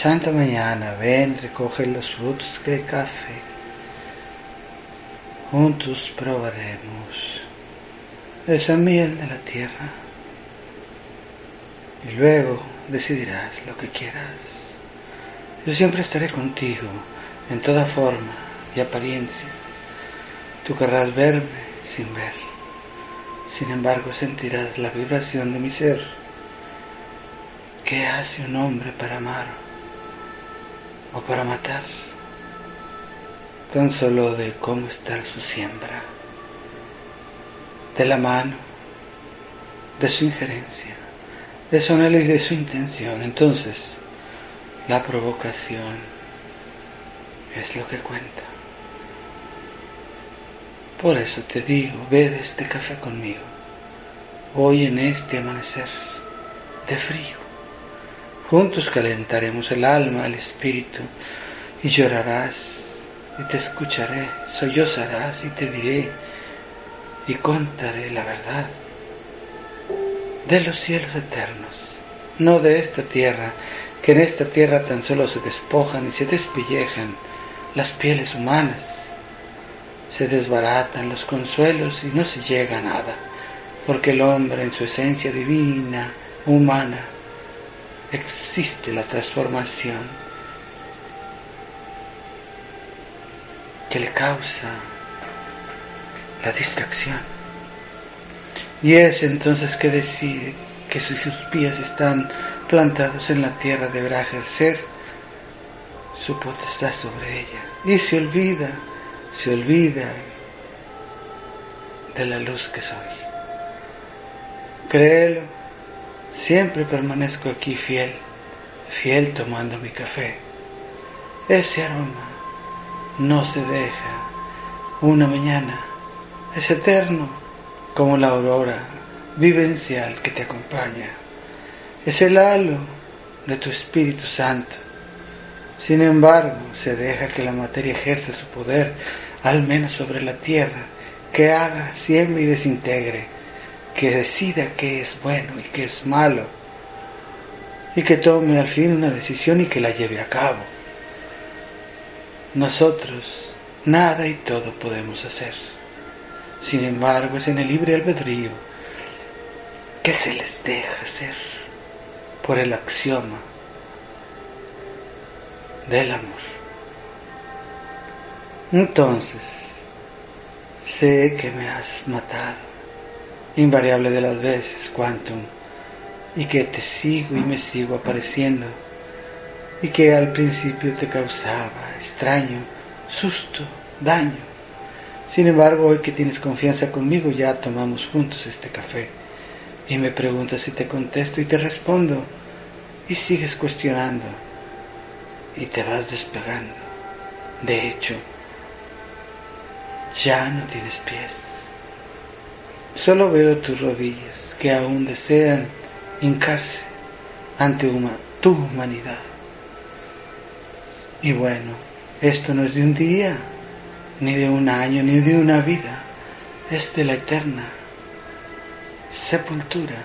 Santa mañana, ven, recoge los frutos de café. Juntos probaremos esa miel de la tierra y luego decidirás lo que quieras. Yo siempre estaré contigo en toda forma y apariencia. Tú querrás verme sin ver. Sin embargo, sentirás la vibración de mi ser. ¿Qué hace un hombre para amar? O para matar, tan solo de cómo está su siembra, de la mano, de su injerencia, de su análisis, de su intención. Entonces, la provocación es lo que cuenta. Por eso te digo, bebe este café conmigo, hoy en este amanecer de frío. Juntos calentaremos el alma, el espíritu, y llorarás, y te escucharé, sollozarás, y te diré, y contaré la verdad de los cielos eternos, no de esta tierra, que en esta tierra tan solo se despojan y se despellejan las pieles humanas, se desbaratan los consuelos y no se llega a nada, porque el hombre en su esencia divina, humana, existe la transformación que le causa la distracción. Y es entonces que decide que si sus pies están plantados en la tierra deberá ejercer su potestad sobre ella. Y se olvida, se olvida de la luz que soy. Créelo Siempre permanezco aquí fiel, fiel tomando mi café. Ese aroma no se deja. Una mañana es eterno como la aurora vivencial que te acompaña. Es el halo de tu Espíritu Santo. Sin embargo, se deja que la materia ejerza su poder, al menos sobre la tierra, que haga, siembre y desintegre que decida qué es bueno y qué es malo, y que tome al fin una decisión y que la lleve a cabo. Nosotros nada y todo podemos hacer. Sin embargo, es en el libre albedrío que se les deja hacer por el axioma del amor. Entonces, sé que me has matado invariable de las veces, quantum, y que te sigo y me sigo apareciendo, y que al principio te causaba extraño, susto, daño. Sin embargo, hoy que tienes confianza conmigo, ya tomamos juntos este café, y me preguntas si te contesto y te respondo, y sigues cuestionando, y te vas despegando. De hecho, ya no tienes pies. Solo veo tus rodillas que aún desean hincarse ante tu humanidad. Y bueno, esto no es de un día, ni de un año, ni de una vida, es de la eterna sepultura,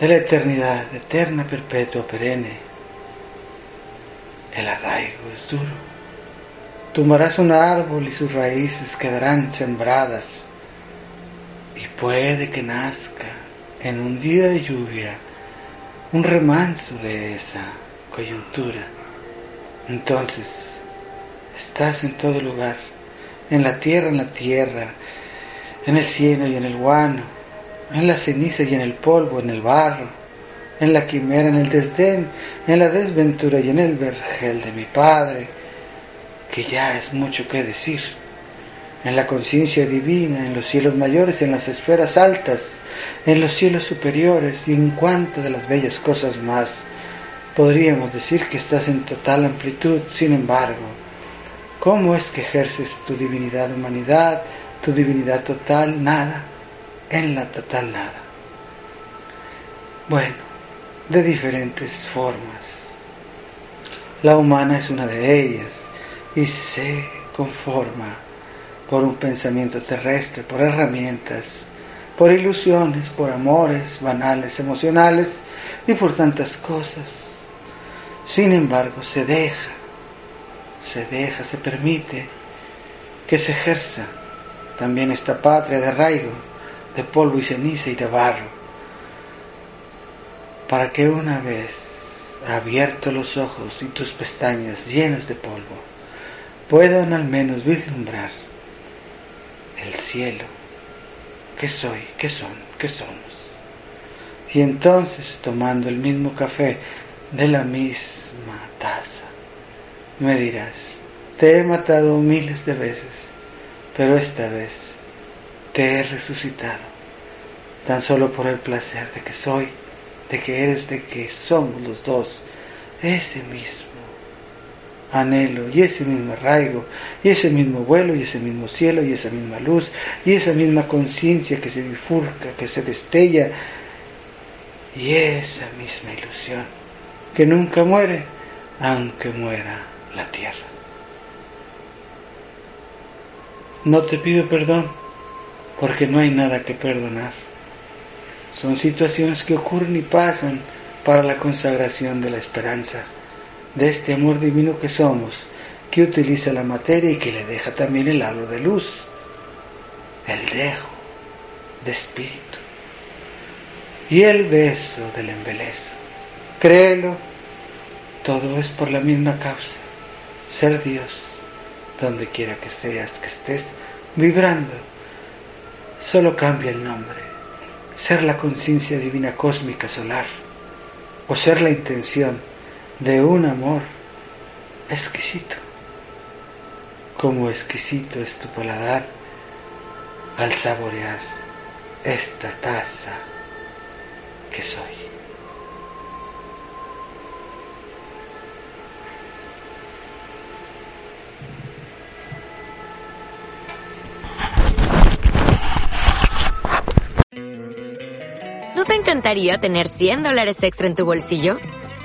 de la eternidad, eterna, perpetua, perenne. El arraigo es duro. Tumbarás un árbol y sus raíces quedarán sembradas puede que nazca en un día de lluvia un remanso de esa coyuntura. Entonces, estás en todo lugar, en la tierra, en la tierra, en el cielo y en el guano, en la ceniza y en el polvo, en el barro, en la quimera, en el desdén, en la desventura y en el vergel de mi Padre, que ya es mucho que decir en la conciencia divina, en los cielos mayores, en las esferas altas, en los cielos superiores y en cuanto de las bellas cosas más. Podríamos decir que estás en total amplitud, sin embargo, ¿cómo es que ejerces tu divinidad humanidad, tu divinidad total, nada, en la total nada? Bueno, de diferentes formas. La humana es una de ellas y se conforma por un pensamiento terrestre, por herramientas, por ilusiones, por amores banales, emocionales y por tantas cosas. Sin embargo, se deja, se deja, se permite que se ejerza también esta patria de arraigo, de polvo y ceniza y de barro, para que una vez abierto los ojos y tus pestañas llenas de polvo, puedan al menos vislumbrar el cielo. ¿Qué soy? ¿Qué son? ¿Qué somos? Y entonces, tomando el mismo café de la misma taza, me dirás, te he matado miles de veces, pero esta vez te he resucitado, tan solo por el placer de que soy, de que eres, de que somos los dos, ese mismo anhelo y ese mismo arraigo y ese mismo vuelo y ese mismo cielo y esa misma luz y esa misma conciencia que se bifurca, que se destella y esa misma ilusión que nunca muere aunque muera la tierra. No te pido perdón porque no hay nada que perdonar. Son situaciones que ocurren y pasan para la consagración de la esperanza de este amor divino que somos, que utiliza la materia y que le deja también el halo de luz, el dejo de espíritu y el beso del embelezo. Créelo, todo es por la misma causa, ser Dios, donde quiera que seas, que estés vibrando. Solo cambia el nombre, ser la conciencia divina cósmica solar o ser la intención de un amor exquisito. Como exquisito es tu paladar al saborear esta taza que soy. ¿No te encantaría tener 100 dólares extra en tu bolsillo?